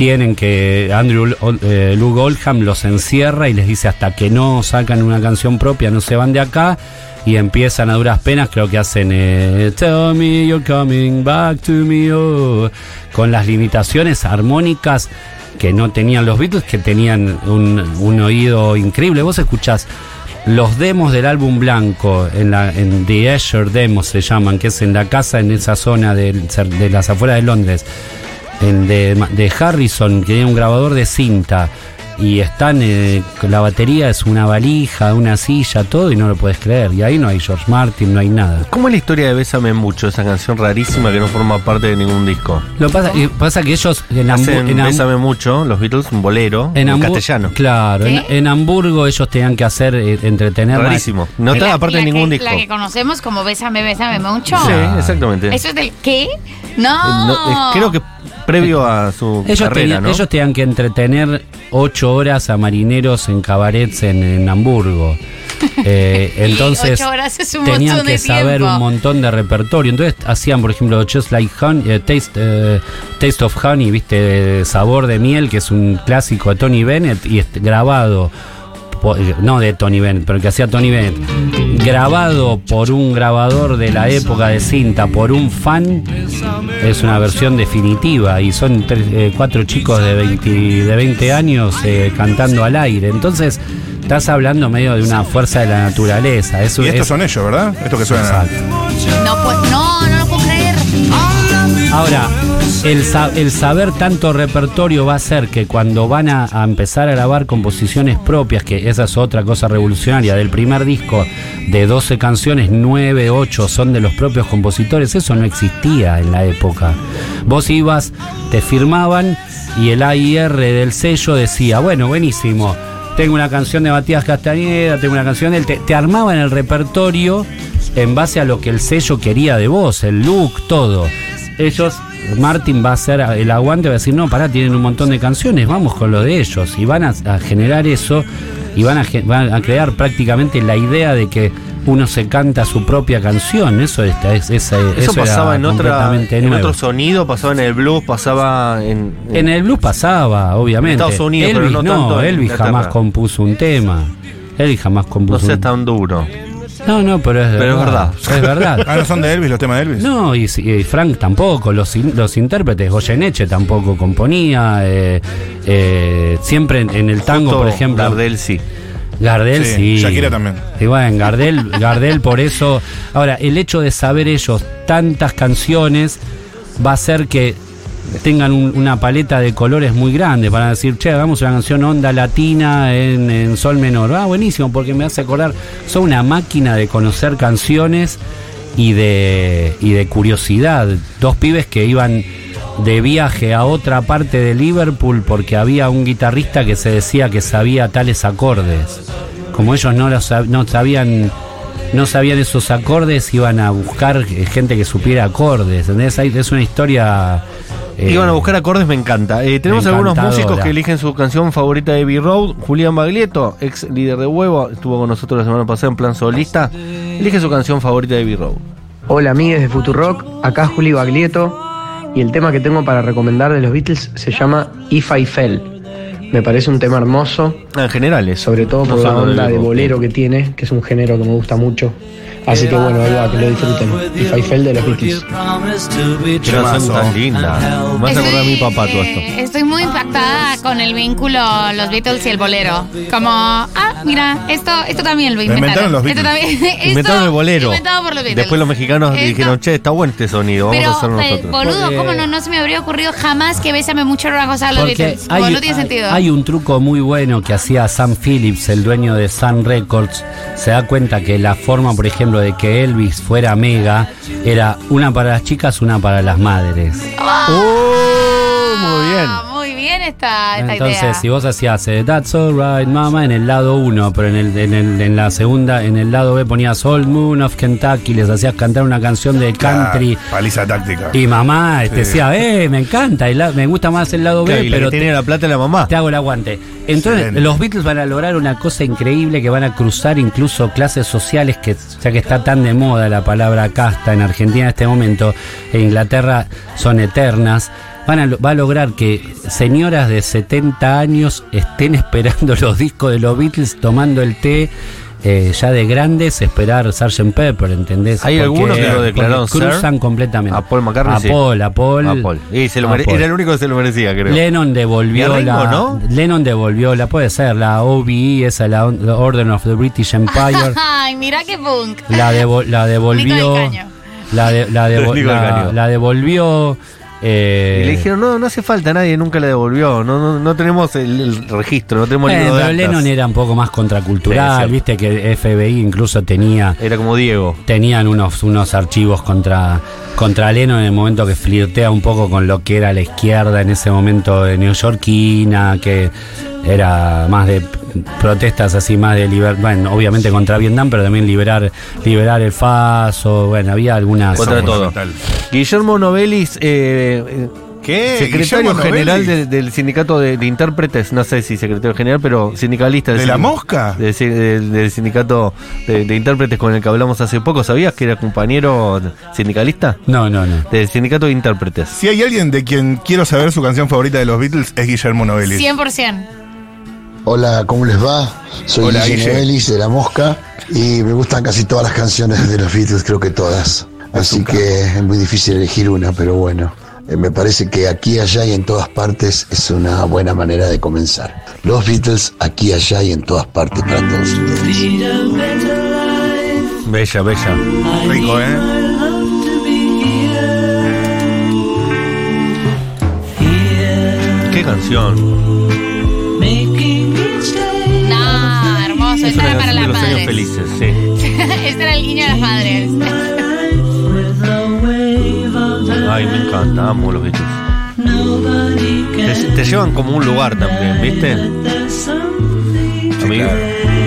tienen que Andrew eh, Lou Oldham los encierra y les dice hasta que no sacan una canción propia no se van de acá y empiezan a duras penas creo que hacen eh, Tell me you're coming back to me oh", con las limitaciones armónicas que no tenían los Beatles que tenían un, oído increíble. Vos escuchás los demos del álbum blanco en, la, en The Azure Demos se llaman, que es en la casa en esa zona de, las afueras de Londres, de, de Harrison, que tiene un grabador de cinta, y están, eh, la batería es una valija, una silla, todo, y no lo puedes creer. Y ahí no hay George Martin, no hay nada. ¿Cómo es la historia de Bésame Mucho, esa canción rarísima que no forma parte de ningún disco? Lo que pasa, y pasa que ellos en, Hacen en Ham- Bésame Mucho, los Beatles, un bolero, en, castellano. Claro, en, en Hamburgo ellos tenían que hacer eh, entretener. Rarísimo. No está aparte de ningún que- disco. La que conocemos como Bésame, Bésame mucho. Sí, exactamente. ¿Eso es del qué? No. Eh, no, eh, creo que previo a su Ellos, carrera, ellos tenían que entretener ocho horas a marineros en cabarets en, en Hamburgo. [LAUGHS] Eh, entonces ocho horas es un tenían que de saber tiempo. un montón de repertorio. Entonces hacían, por ejemplo, Just Like Honey, eh, Taste, eh, Taste of Honey, viste, de sabor de miel, que es un clásico de Tony Bennett y grabado. No de Tony Bennett, pero que hacía Tony Bennett. Grabado por un grabador de la época de cinta, por un fan, es una versión definitiva y son tres- eh, cuatro chicos de 20, de 20 años eh, cantando al aire. Entonces, estás hablando medio de una fuerza de la naturaleza. Eso Y estos es- son ellos, ¿verdad? Estos que suenan. Exacto. No, pu- no, no lo puedo creer. Ahora, el, sa- el saber tanto repertorio va a hacer que cuando van a, a empezar a grabar composiciones propias, que esa es otra cosa revolucionaria, del primer disco de 12 canciones, 9, 8 son de los propios compositores, eso no existía en la época. Vos ibas, te firmaban y el AIR del sello decía, bueno, buenísimo, tengo una canción de Matías Castañeda, tengo una canción de él, te, te armaban el repertorio en base a lo que el sello quería de vos, el look, todo. Ellos, Martin va a hacer el aguante, va a decir, no, pará, tienen un montón de canciones, vamos con lo de ellos. Y van a, a generar eso y van a, van a crear prácticamente la idea de que uno se canta su propia canción. Eso, es, es- es- Eso, pasaba en, otra, en nuevo. otro sonido, pasaba en el blues, pasaba en... En el blues pasaba, obviamente. En Estados Unidos, pero Elvis no tanto en Elvis jamás compuso un tema. Elvis jamás No compuso seas un tan duro. No, no, pero es Pero es verdad. Es verdad. [LAUGHS] Ah, no son de Elvis los temas de Elvis. No, y, Frank tampoco, los, los intérpretes, Goyeneche tampoco componía, eh, eh, siempre en, en el tango, Justo por ejemplo. Gardel sí. Gardel Sí, sí. Shakira también. Y bueno, Gardel, Gardel por eso. Ahora, el hecho de saber ellos tantas canciones va a hacer que tengan un- una paleta de colores muy grande para decir, che, hagamos una canción onda latina en, en sol menor. Ah, buenísimo, porque me hace acordar, son una máquina de conocer canciones y de, y de curiosidad. Dos pibes que iban de viaje a otra parte de Liverpool porque había un guitarrista que se decía que sabía tales acordes. Como ellos no, lo sab- no sabían no sabían esos acordes, iban a buscar eh, gente que supiera acordes. Es una historia. Eh, Iban a buscar acordes, me encanta. Eh, tenemos algunos músicos que eligen su canción favorita de B-Road. Julián Baglietto, ex líder de Huevo, estuvo con nosotros la semana pasada en plan solista. Elige su canción favorita de B-Road. Hola amigues de Futurock, acá Juli Baglietto y el tema que tengo para recomendar de los Beatles se llama If I Fell. Me parece un tema hermoso, Ah, En general, sobre todo No por la onda de bolero que tiene, que es un género que me gusta mucho. Así que bueno, ahí va, que lo disfruten. If I Fell de los Beatles. Qué canción tan linda. Me vas a acordar a mi papá todo esto. Estoy muy impactada con el vínculo los Beatles y el bolero. Como, ah, Mira, esto, esto también lo Lo inventaron inventaron. los Esto Beatles. también- [LAUGHS] esto Inventaron el bolero. Inventado por los Beatles. Después los mexicanos Esto- dijeron, che, está bueno este sonido, vamos Pero, a hacerlo eh, nosotros. boludo, Porque- ¿cómo no, no se me habría ocurrido jamás que Bésame mucho era una cosa de los Porque Beatles? Como no tiene hay- sentido. hay un truco muy bueno que hacía Sam Phillips, el dueño de Sun Records. Se da cuenta que la forma, por ejemplo, de que Elvis fuera mega era una para las chicas, una para las madres. ¡Oh! Muy bien. Muy bien esta, esta Entonces, idea. si vos hacías eh, That's Alright Mama en el lado 1, pero en, el, en, el- en la segunda, en el lado B ponías Old Moon of Kentucky, les hacías cantar una canción de country. Ah, paliza táctica. Y mamá te decía, eh, me encanta, el la- me gusta más el lado B, Claro, y la pero te, la plata la mamá. te hago el aguante. Entonces, Excelente. los Beatles van a lograr una cosa increíble que van a cruzar incluso clases sociales, que ya que está tan de moda la palabra casta en Argentina en este momento, en Inglaterra son eternas. Van a, va a lograr que señoras de 70 años estén [LAUGHS] esperando los discos de los Beatles, tomando el té. eh, ya de grandes esperar Sgt. Pepper, ¿entendés? Hay algunos que lo declararon cruzan ser. completamente. A Paul McCartney, A sí. Paul, a Paul. A Paul. Y se lo a mere- Paul. era el único que se lo merecía, creo. Lennon devolvió Ringo, la. ¿no? Lennon devolvió la, puede ser, la OBE, esa, la, la Order of the British Empire. [LAUGHS] Ay, mira qué punk. la, devo- la devolvió. Nico del Caño. La, de- la, devo- Nico del la- Caño. la devolvió. Eh, Y le dijeron, no, no hace falta, nadie nunca la devolvió. No, no, no tenemos el, el registro, no tenemos el eh, libro de pero actas. Lennon era un poco más contracultural, viste que FBI incluso tenía Era como Diego. tenían unos, unos archivos contra, contra Lennon en el momento que flirtea un poco con lo que era la izquierda en ese momento de neoyorquina, que era más de protestas así, más de liberar, bueno, obviamente contra Vietnam, pero también liberar, liberar el FASO, bueno, había algunas... Contra todo. Guillermo Novelis, eh, eh, ¿Qué? secretario Guillermo general de- del sindicato de, de intérpretes, no sé si secretario general, pero sindicalista. del ¿De la mosca? de- de- del sindicato de, de intérpretes con el que hablamos hace poco. ¿Sabías que era compañero sindicalista? No, no, no. Del sindicato de intérpretes. Si hay alguien de quien quiero saber su canción favorita de los Beatles, es Guillermo Novelli. 100%. Hola, ¿cómo les va? Soy Hola, Guille de La Mosca y me gustan casi todas las canciones de los Beatles, creo que todas. Así que es muy difícil elegir una, pero bueno, eh, me parece que aquí, allá y en todas partes es una buena manera de comenzar. Los Beatles aquí, allá y en todas partes para todos ustedes. Bella, bella. Rico, ¿eh? Qué canción. Hermoso. Es Esta una era para las los años madres. felices, sí. [LAUGHS] este era el guiño de las madres. Ay, me encanta, amo los Beatles. Te, te llevan como un lugar también, ¿viste? A mi, claro.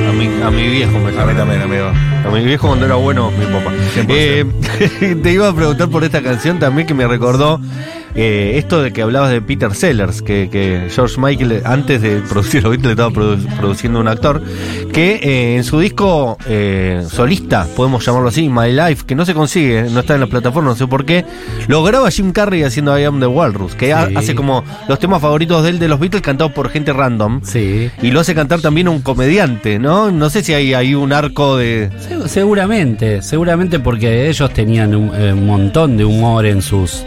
a mi, a mi viejo me A mí también, amigo. A mi viejo cuando era bueno, mi papá. 100%. Eh, [LAUGHS] te iba a preguntar por esta canción también que me recordó eh, esto de que hablabas de Peter Sellers, que, que George Michael, antes de producir los Beatles, estaba produ- produciendo un actor, que eh, en su disco eh, solista, podemos llamarlo así, My Life, que no se consigue, no está en la plataforma, no sé por qué, lo graba Jim Carrey haciendo I Am the Walrus, que Sí. hace como los temas favoritos de él de los Beatles cantados por gente random. Sí. Y lo hace cantar también un comediante, ¿no? No sé si hay, hay un arco de... Se- Seguramente, seguramente porque ellos tenían un, un montón de humor en sus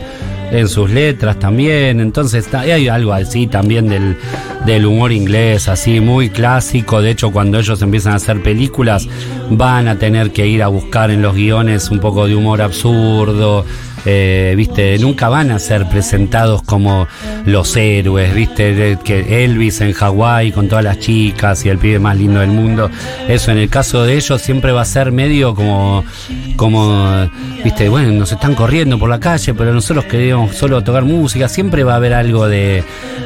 en sus letras también, entonces hay algo así también del, del humor inglés, así muy clásico, de hecho cuando ellos empiezan a hacer películas van a tener que ir a buscar en los guiones un poco de humor absurdo, eh, viste, nunca van a ser presentados como los héroes, viste, que Elvis en Hawái con todas las chicas y el pibe más lindo del mundo. Eso en el caso de ellos siempre va a ser medio como, como, viste, bueno, nos están corriendo por la calle, pero nosotros queremos solo tocar música. Siempre va a haber algo de,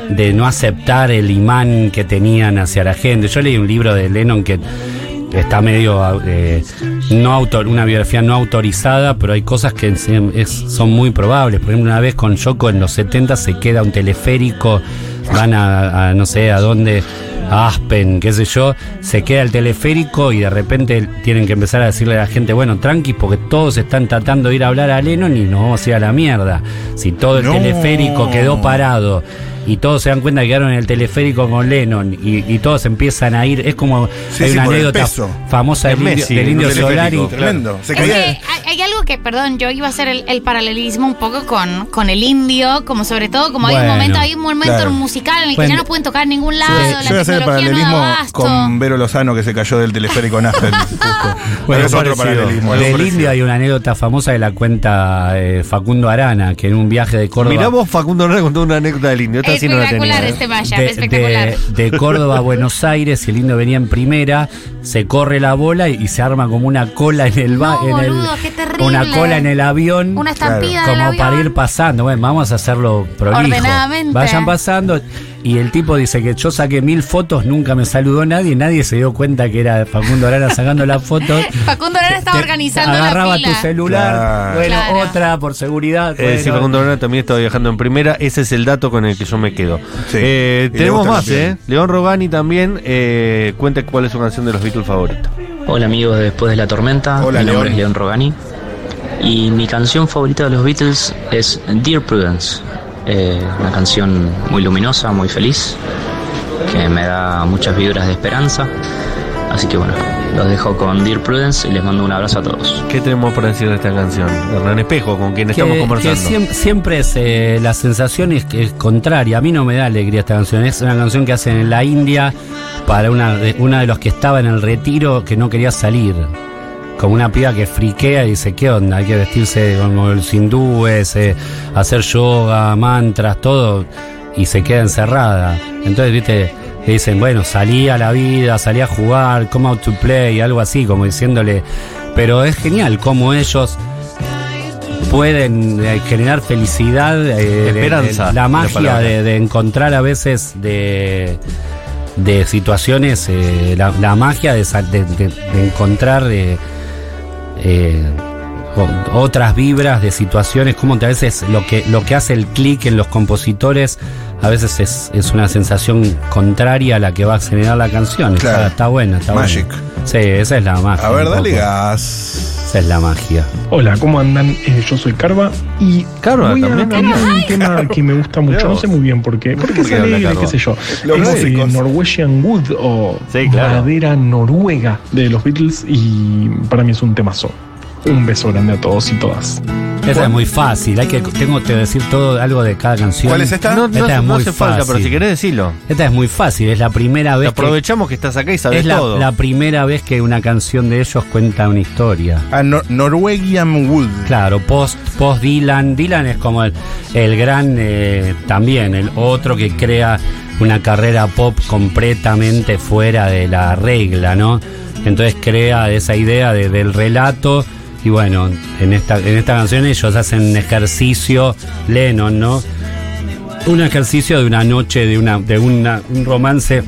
de no aceptar el imán que tenían hacia la gente. Yo leí un libro de Lennon que está medio eh, no autor, una biografía no autorizada, pero hay cosas que es- son muy probables. Por ejemplo, una vez con Yoko en los 70 se queda un teleférico, van a, a no sé a dónde, a Aspen, qué sé yo, se queda el teleférico y de repente tienen que empezar a decirle a la gente, bueno, tranqui, porque todos están tratando de ir a hablar a Lennon y nos vamos a ir a la mierda. Si todo el No. teleférico quedó parado y todos se dan cuenta que quedaron en el teleférico con Lennon y, y todos empiezan a ir. Es como Sí, hay sí, una anécdota peso. famosa del, Es indio, Messi, del indio Solari. Tremendo. Se Es que hay, hay algo que, perdón, yo iba a hacer el, el paralelismo un poco con, con el indio, como sobre todo, como hay un Bueno, momento, hay un momento claro. musical en el que Bueno, ya no pueden tocar en ningún lado, Yo la voy a hacer el no paralelismo con Vero Lozano que se cayó del teleférico en Aspen. [LAUGHS] es otro paralelismo. Del parecido. indio hay una anécdota famosa de la cuenta eh, Facundo Arana, que en un viaje de Córdoba. Mirá vos, Facundo Herrera contó una anécdota del indio. Esta sí no Espectacular tenía. ¿eh? este de, espectacular. de- de Córdoba a Buenos Aires, el indio venía en primera, se corre la bola y, y se arma como una cola en el No, en el- boludo, qué terrible. una cola en el avión. Una estampida como avión. para ir pasando. Bueno, vamos a hacerlo prolijo. Ordenadamente. Vayan pasando. Y el tipo dice que yo saqué mil fotos, nunca me saludó nadie, nadie se dio cuenta que era Facundo Arana sacando las fotos. [LAUGHS] Facundo Arana estaba Te- organizando Agarraba la fila. tu celular, Claro. bueno, Claro. otra por seguridad. Eh, sí, bueno. Facundo Herrera también estaba viajando en primera. Ese es el dato con el que yo me quedo. Sí. Eh, tenemos más. ¿eh? León Rogani también eh, cuenta cuál es su canción de los Beatles favorita. Hola amigos de Después de la Tormenta, Hola, mi nombre León. es León Rogani y mi canción favorita de los Beatles es Dear Prudence, Eh, una canción muy luminosa, muy feliz, que me da muchas vibras de esperanza, así que bueno, los dejo con Dear Prudence y les mando un abrazo a todos. ¿Qué tenemos para decir de esta canción? Hernán Espejo, con quien que, estamos que conversando. siem- siempre es eh, la sensación es, que es contraria. A mí no me da alegría esta canción. Es una canción que hacen en la India para una de, una de los que estaba en el retiro que no quería salir. Como una piba que friquea y dice, ¿qué onda? Hay que vestirse como los hindúes, eh, hacer yoga, mantras, todo, y se queda encerrada. Entonces, viste, le dicen, bueno, salí a la vida, salí a jugar, come out to play, algo así, como diciéndole. Pero es genial cómo ellos pueden eh, generar felicidad, eh, de- de- Esperanza, la magia de, de encontrar a veces de, de situaciones, eh, la, la magia de, de- de- de encontrar eh, eh, otras vibras de situaciones, como que a veces lo que, lo que hace el clic en los compositores a veces es, es una sensación contraria a la que va a generar la canción. Está- Claro. Está, buena, está Magic. buena. Sí, esa es la magia. A ver, dale gas. Esa es la magia. Hola, ¿cómo andan? Eh, yo soy Carva y Carva voy a también. hablar de un tema que me gusta mucho. No sé muy bien por qué. Porque ¿Por qué alegre, qué sé yo. Los es eh. Norwegian Wood o Sí, claro. madera noruega de los Beatles y para mí es un temazo. Un beso grande a todos y todas. Esa es muy fácil. Hay que, tengo que decir todo algo de cada canción. ¿Cuál es esta? No, no, Esta es no muy hace falta, pero si querés decirlo. Esta es muy fácil. Es la primera vez que, Aprovechamos que estás acá y sabes es la, todo. la primera vez que una canción de ellos cuenta una historia. Ah, Nor- Norwegian Wood. Claro, post, post Dylan. Dylan es como el, el gran, eh, también, el otro que crea una carrera pop completamente fuera de la regla, ¿no? Entonces crea esa idea de- del relato. Y bueno, en esta, en esta canción ellos hacen un ejercicio, Lennon, ¿no? Un ejercicio de una noche, de, una, de una, un romance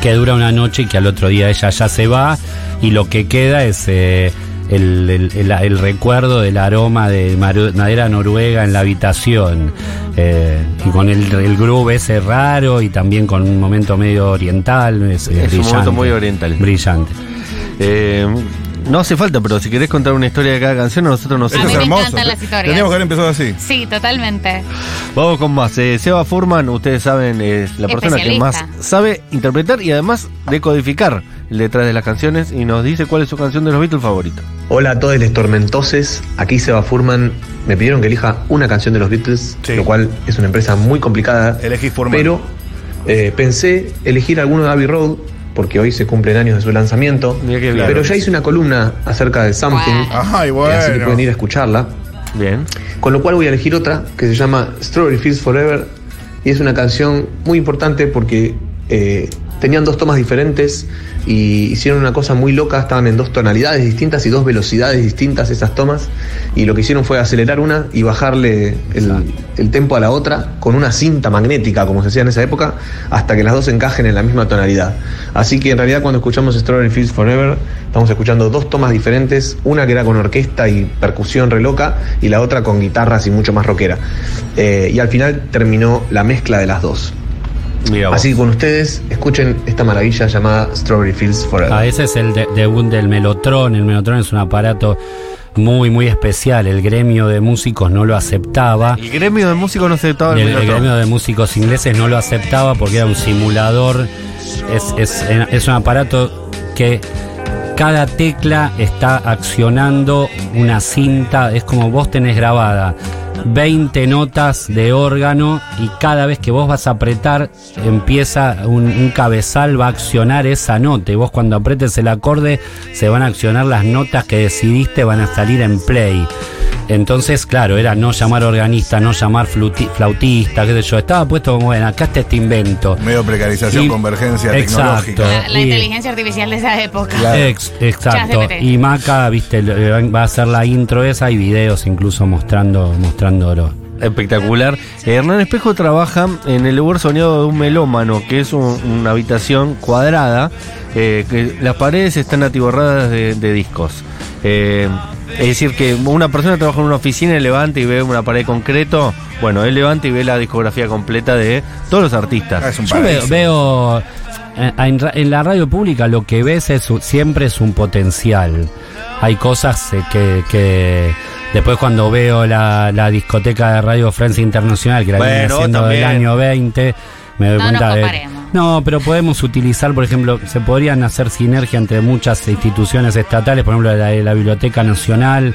que dura una noche y que al otro día ella ya se va y lo que queda es eh, el, el- el- el recuerdo del aroma de madera noruega en la habitación eh, y con el, el groove ese raro y también con un momento medio oriental es, Es un brillante, momento muy oriental. brillante Eh, no hace falta, pero si querés contar una historia de cada canción, a nosotros nos A mí es me hermoso. encantan las historias. Teníamos que haber empezado así. Sí, totalmente. Vamos con más. Eh, Seba Furman, ustedes saben, es la persona que más sabe interpretar y además decodificar el detrás de las canciones y nos dice cuál es su canción de los Beatles favorita. Hola a todos los tormentoses, aquí Seba Furman. Me pidieron que elija una canción de los Beatles, Sí. lo cual es una empresa muy complicada. Elegí Furman. Pero eh, pensé elegir alguno de Abbey Road, porque hoy se cumplen años de su lanzamiento. Pero ya hice una columna acerca de Something, Bueno. Ajá, y eh, así que bueno. pueden ir a escucharla. Bien. Con lo cual voy a elegir otra que se llama Strawberry Fields Forever y es una canción muy importante porque eh, tenían dos tomas diferentes y hicieron una cosa muy loca, estaban en dos tonalidades distintas y dos velocidades distintas esas tomas y lo que hicieron fue acelerar una y bajarle el, el tempo a la otra con una cinta magnética como se hacía en esa época hasta que las dos encajen en la misma tonalidad. Así que en realidad cuando escuchamos Strawberry Fields Forever estamos escuchando dos tomas diferentes, una que era con orquesta y percusión re loca y la otra con guitarras y mucho más rockera. Eh, y al final terminó la mezcla de las dos. Así que con ustedes escuchen esta maravilla llamada Strawberry Fields Forever. Ah, ese es el de- debut del Melotron. El Melotron es un aparato muy, muy especial. El gremio de músicos no lo aceptaba. El gremio de músicos no aceptaba el, El, el melotron. gremio de músicos ingleses no lo aceptaba porque era un simulador. Es, es, es un aparato que cada tecla está accionando una cinta. Es como vos tenés grabada 20 notas de órgano y cada vez que vos vas a apretar empieza un, cabezal, va a accionar esa nota. Y vos cuando apretes el acorde se van a accionar las notas que decidiste, van a salir en play. Entonces, claro, era no llamar organista, no llamar fluti- flautista, qué sé yo. Estaba puesto como, bueno, acá está este invento. Medio precarización, Y- convergencia Exacto. tecnológica. La, la Y- inteligencia artificial de esa época. Claro. Ex- exacto. Y Maca, viste, va a hacer la intro esa y videos incluso mostrando, mostrándolo. Espectacular. Eh, Hernán Espejo trabaja en el lugar soñado de un melómano, que es un- una habitación cuadrada, eh, que las paredes están atiborradas de, de discos. Eh, es decir, que una persona trabaja en una oficina y levanta y ve una pared de concreto. Bueno, él levanta y ve la discografía completa de todos los Ah, artistas. es un Yo veo, veo, eh, en, la radio pública lo que ves es siempre es un potencial. Hay cosas eh, que, que después cuando veo la, la discoteca de Radio Francia Internacional, que la viene Bueno, haciendo del año 20, me doy No cuenta nos de... No, pero podemos utilizar, por ejemplo, se podrían hacer sinergia entre muchas instituciones estatales, por ejemplo, la de la Biblioteca Nacional,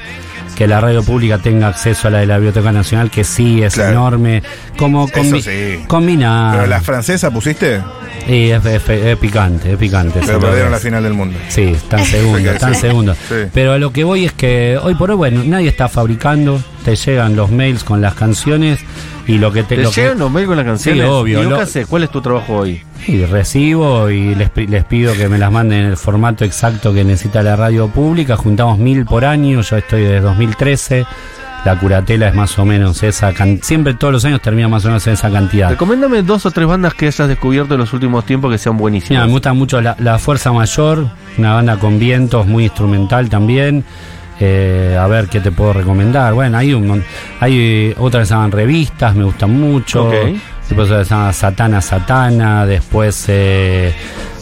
que la radio pública tenga acceso a la de la Biblioteca Nacional, que sí es Claro. enorme. Como combi- sí. combinar. Pero la francesa pusiste, Y es, es- es picante, es picante. pero perdieron la final del mundo. Sí, están [LAUGHS] segundos, están segundos. Sí. Pero a lo que voy es que hoy por hoy, bueno, nadie está fabricando, te llegan los mails con las canciones y lo que te... ¿Te lo que- llegan los mails con las canciones? Sí, obvio, Y lo- sé, ¿cuál es tu trabajo hoy? y recibo y les, pi- les pido que me las manden en el formato exacto que necesita la radio pública. Juntamos mil por año, yo estoy desde 2013. La curatela es más o menos esa can- Siempre todos los años termina más o menos en esa cantidad. Recomiéndame dos o tres bandas que hayas descubierto en los últimos tiempos que sean Mira, buenísimas. me gusta mucho la, la Fuerza Mayor, una banda con vientos, muy instrumental también. Eh, a ver qué te puedo recomendar. Bueno, hay un hay otras que se llaman revistas, me gustan mucho. Ok. Después se llama Satana Satana. Después, eh,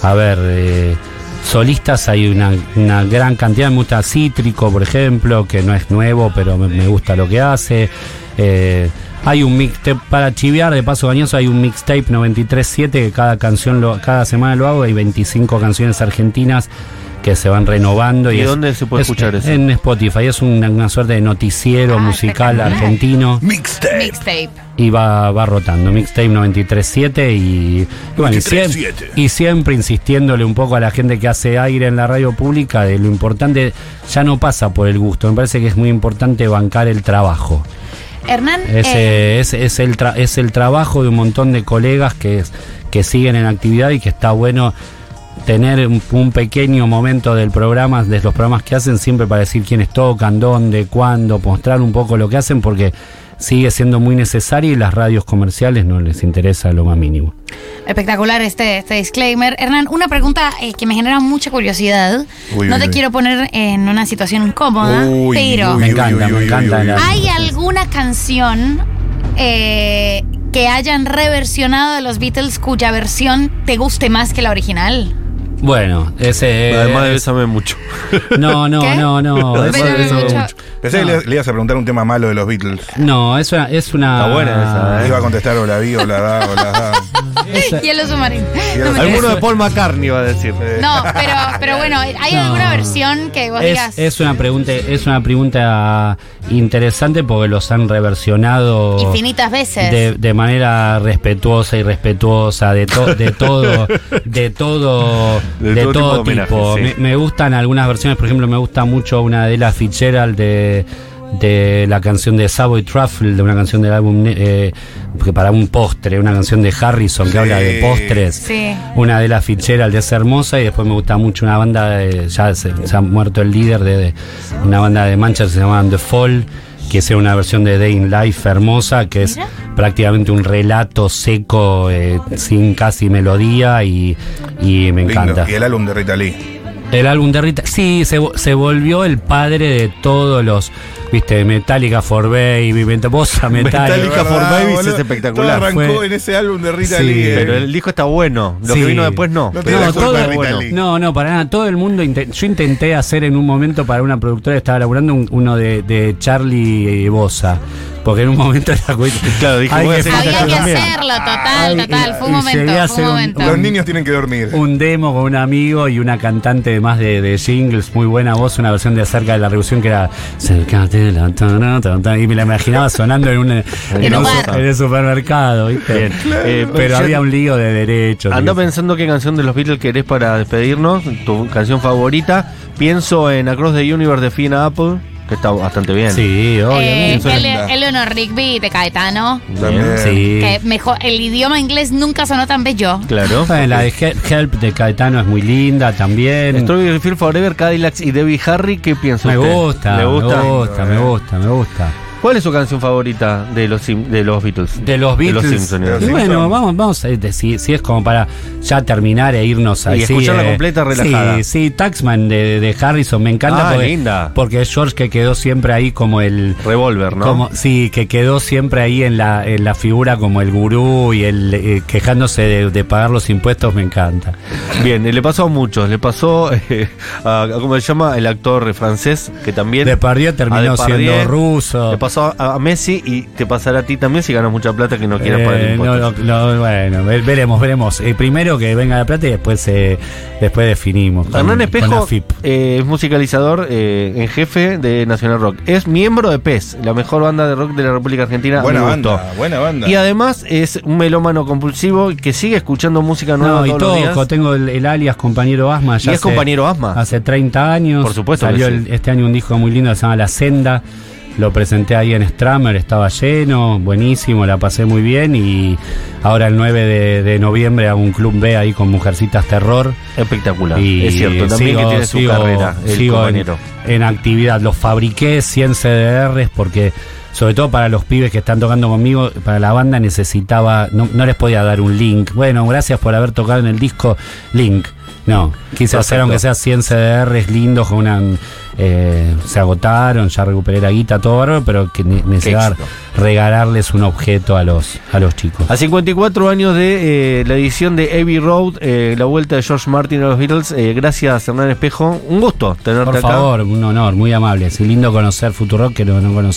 a ver, eh, solistas hay una, una gran cantidad. Me gusta Cítrico, por ejemplo, que no es nuevo, pero me, me gusta lo que hace. Eh, hay un mixtape para chiviar, de paso bañoso, hay un mixtape 93.7 que cada canción, lo, cada semana lo hago. Hay 25 canciones argentinas que se van renovando. ¿Y es- dónde se puede es- escuchar eso? En Spotify. Es una, una suerte de noticiero Ah, musical argentino Mixtape. Mixtape. y va, va rotando. Mixtape 93.7 y, y bueno, y 93.7. siempre, y siempre insistiéndole un poco a la gente que hace aire en la radio pública de lo importante, ya no pasa por el gusto, me parece que es muy importante bancar el trabajo. Hernán, Es, eh, eh, es, es el tra- es el trabajo de un montón de colegas que, es- que siguen en actividad y que está bueno tener un, un pequeño momento del programa, de los programas que hacen, siempre para decir quiénes tocan, dónde, cuándo, mostrar un poco lo que hacen, porque sigue siendo muy necesario y las radios comerciales no les interesa lo más mínimo. espectacular este, este disclaimer. Hernán, una pregunta eh, que me genera mucha curiosidad. Uy, no uy, te uy. quiero poner en una situación incómoda, Uy, pero uy, Me encanta, uy, me uy, encanta uy, la- uy. ¿hay alguna canción eh, que hayan reversionado de los Beatles cuya versión te guste más que la original? Bueno, ese Además de Bésame mucho. [LAUGHS] No, no, ¿Qué? no, no. Además Bésame de Bésame mucho. mucho. Pensé No. que le, le ibas a preguntar un tema malo de los Beatles. No, es una... Es una Está buena esa, ¿eh? Iba a contestar o la vi o la da o la da. Hielo [LAUGHS] submarino. No, Alguno de Paul McCartney va a decir. No, pero, pero bueno, ¿hay No. alguna versión que vos digas? Es, es una pregunta, es una pregunta interesante porque los han reversionado Infinitas veces. de, de manera respetuosa y respetuosa de, to- de todo, de todo, De de, todo todo, tipo de tipo. homenaje, sí. me, me gustan algunas versiones, por ejemplo, me gusta mucho una de la Fitzgerald de de la canción de Savoy Truffle, de una canción del álbum eh, que para un postre, una canción de Harrison que Sí. habla de postres. Sí. Una de las Fitzgerald es hermosa y después me gusta mucho una banda, de- ya se, se ha muerto el líder de, de una banda de Manchester que se llama The Fall, que es una versión de Day in Life hermosa, que es Mira. prácticamente un relato seco, eh, sin casi melodía y, y me lindo. encanta. Y el álbum de Rita Lee. El álbum de Rita, sí, se, se volvió el padre de todos los, viste, Metallica for Baby, Bossa Metallica. Metallica for Babies es espectacular. Todo arrancó Fue- en ese álbum de Rita Sí, Lee. eh. Pero el disco está bueno. Lo Sí. que vino después no. No Pero No, todo de es Rita bueno. Lee. No, no, para nada. Todo el mundo. inte- Yo intenté hacer en un momento para una productora que estaba laburando un- uno de, de Charlie Bosa. Porque en un momento era cuestión- Claro, dije, Hay voy a hacer Había que también. hacerlo, total, Ay, total. Fue un momento, fue un un- momento. Los niños tienen que dormir. un demo con un amigo y una cantante más de, de jingles, muy buena voz, una versión de acerca de la revolución que era "Acércate la ta, ta, ta", y me la imaginaba sonando en un, en un un- bar. en el supermercado, ¿viste? Bien. Eh, Pero había un lío de derechos. Anda tío. pensando qué canción de los Beatles querés para despedirnos, tu canción favorita. Pienso en Across the Universe de Fiona Apple, que está bastante bien. Sí, Eh, obviamente. Ele- linda. Eleanor Rigby de Caetano. También. sí. Que mejor, el idioma inglés nunca sonó tan bello. Claro. La de He- Help de Caetano es muy linda también. Strawberry Field Forever, Cadillacs y Debbie Harry, ¿qué piensa me ¿Le gusta? me gusta, me gusta, me gusta. ¿Cuál es su canción favorita de los, Sim- de los Beatles? De los Beatles. Simpsons, De los y ¿no? bueno, Simpsons. vamos, vamos, eh, de- si, es como para ya terminar e irnos ahí. Y escucharla completa, relajada. Sí, sí, Taxman de, de Harrison me encanta Ah, porque, linda. porque es George que quedó siempre ahí como el Revolver, ¿no? como, sí, que quedó siempre ahí en la, en la figura como el gurú y el eh, quejándose de, de pagar los impuestos, me encanta. Bien, eh, le pasó a muchos. Le pasó eh, a, a- ¿cómo se llama? El actor francés, que también... Depardieu terminó a Depardieu, siendo ruso. Pasó a, a Messi y te pasará a ti también si ganas mucha plata que no quieras Eh, no, impuestos. no, no, bueno, ve- veremos, veremos. Eh, primero que venga la plata y después eh, después definimos. con- Hernán Espejo eh, es musicalizador eh, en jefe de Nacional Rock. Es miembro de PES, la mejor banda de rock de la República Argentina. Buena banda, buena banda. Y además es un melómano compulsivo que sigue escuchando música nueva No, y todos los días. tengo el, el alias compañero Asma. Ya Y es hace- compañero Asma. Hace 30 años. Por supuesto que Salió sí. el- este año un disco muy lindo que se llama La Senda. Lo presenté ahí en Stramer, estaba lleno, buenísimo, la pasé muy bien. Y ahora el 9 de, de noviembre hago un club B ahí con Mujercitas Terror. Espectacular. Y es cierto, también sigo- que tiene su sigo- carrera, el sigo en actividad. Los fabriqué 100 CDRs porque, sobre todo para los pibes que están tocando conmigo, para la banda necesitaba, no, no les podía dar un link. Bueno, gracias por haber tocado en el disco, link. No, quise hacer Perfecto. aunque sea 100 CDRs lindos con una... eh, se agotaron, ya recuperé la guita, todo bárbaro, pero que ne- necesitaba éxito. regalarles un objeto a los, a los chicos. A 54 años de eh, la edición de Abbey Road, eh, la vuelta de George Martin a los Beatles. gracias, Hernán Espejo. Un gusto tenerte Por acá. favor, un honor, muy amable. Es lindo conocer Futurock que no, no.